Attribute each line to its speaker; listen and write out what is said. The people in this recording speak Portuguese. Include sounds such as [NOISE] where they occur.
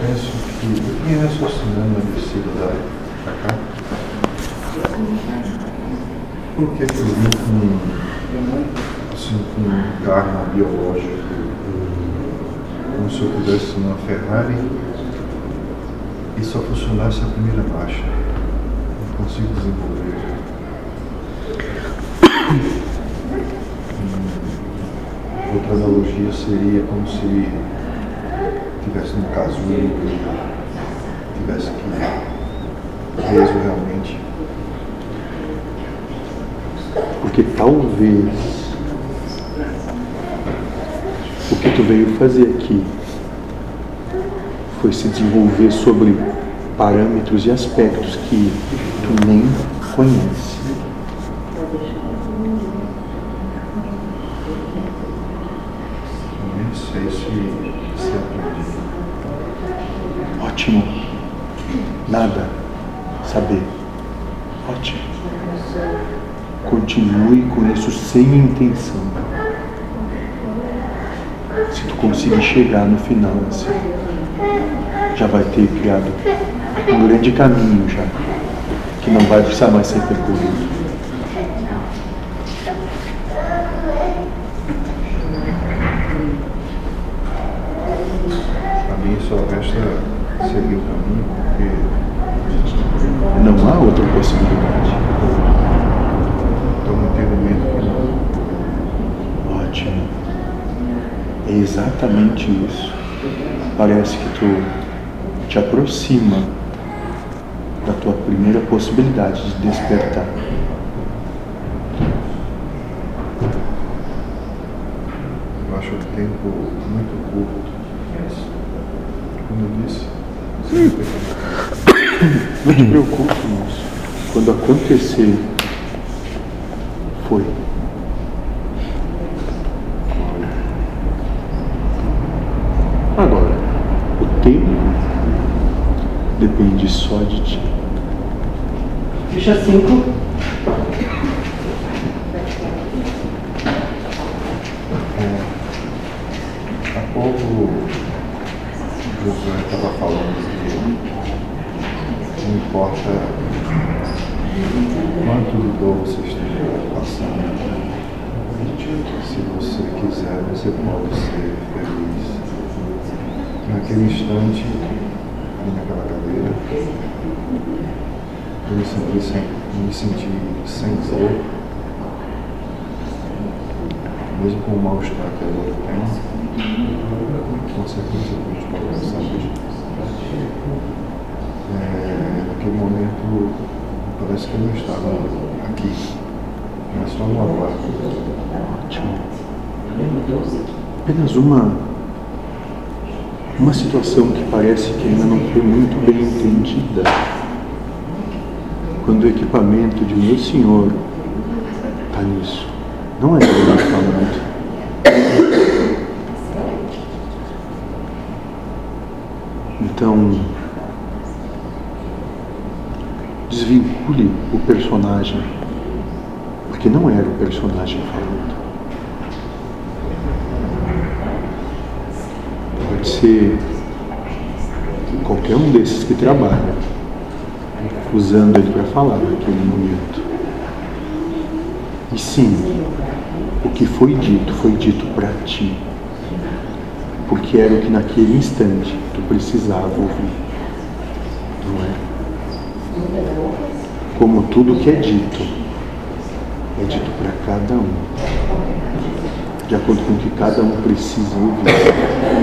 Speaker 1: penso que, em raciocinando a descida da pra cá, por que eu vim com, assim, com um carro biológico, como se eu estivesse numa Ferrari e só funcionasse a primeira marcha? Não consigo desenvolver. [COUGHS] Hum, Outra analogia seria como se tivesse no casulo e tivesse que preso realmente.
Speaker 2: Porque talvez o que tu veio fazer aqui foi se desenvolver sobre parâmetros e aspectos que tu nem conhece.
Speaker 1: Nem sei se, se aprendi.
Speaker 2: Ótimo. Nada. Saber. Ótimo. Continue com isso sem intenção. Se tu conseguir chegar no final assim, já vai ter criado um grande caminho já, que não vai precisar mais ser percorrido.
Speaker 1: A mim só resta seguir o caminho, porque
Speaker 2: Não há outra possibilidade.
Speaker 1: estou no entendimento que não.
Speaker 2: Ótimo. É exatamente isso. Parece que tu te aproxima da tua primeira possibilidade de despertar.
Speaker 1: Eu acho o tempo muito curto. Como eu disse,
Speaker 2: Não te preocupe, moço. Quando acontecer, foi. Agora, o tempo depende só de ti.
Speaker 3: Ficha 5.
Speaker 1: Há pouco Josué estava falando que não importa quanto dor você esteja passando, se você quiser, você pode ser feliz. Naquele instante, ali naquela cadeira, eu me senti sem, me senti sem dor, mesmo com o mal-estar que a dor tem, consequência dos problemas de saúde. É, naquele momento, parece que eu não estava aqui, mas só no agora.
Speaker 2: Ótimo. Apenas uma, uma situação que parece que ainda não foi muito bem entendida. Quando o equipamento de meu senhor está nisso. Não é ele falando. Então, desvincule o personagem, porque não era o personagem falando. Pode ser qualquer um desses que trabalha, usando ele para falar naquele momento. E sim, o que foi dito foi dito para ti, porque era o que naquele instante tu precisava ouvir, não é? Como tudo que é dito, é dito para cada um, de acordo com o que cada um precisa ouvir.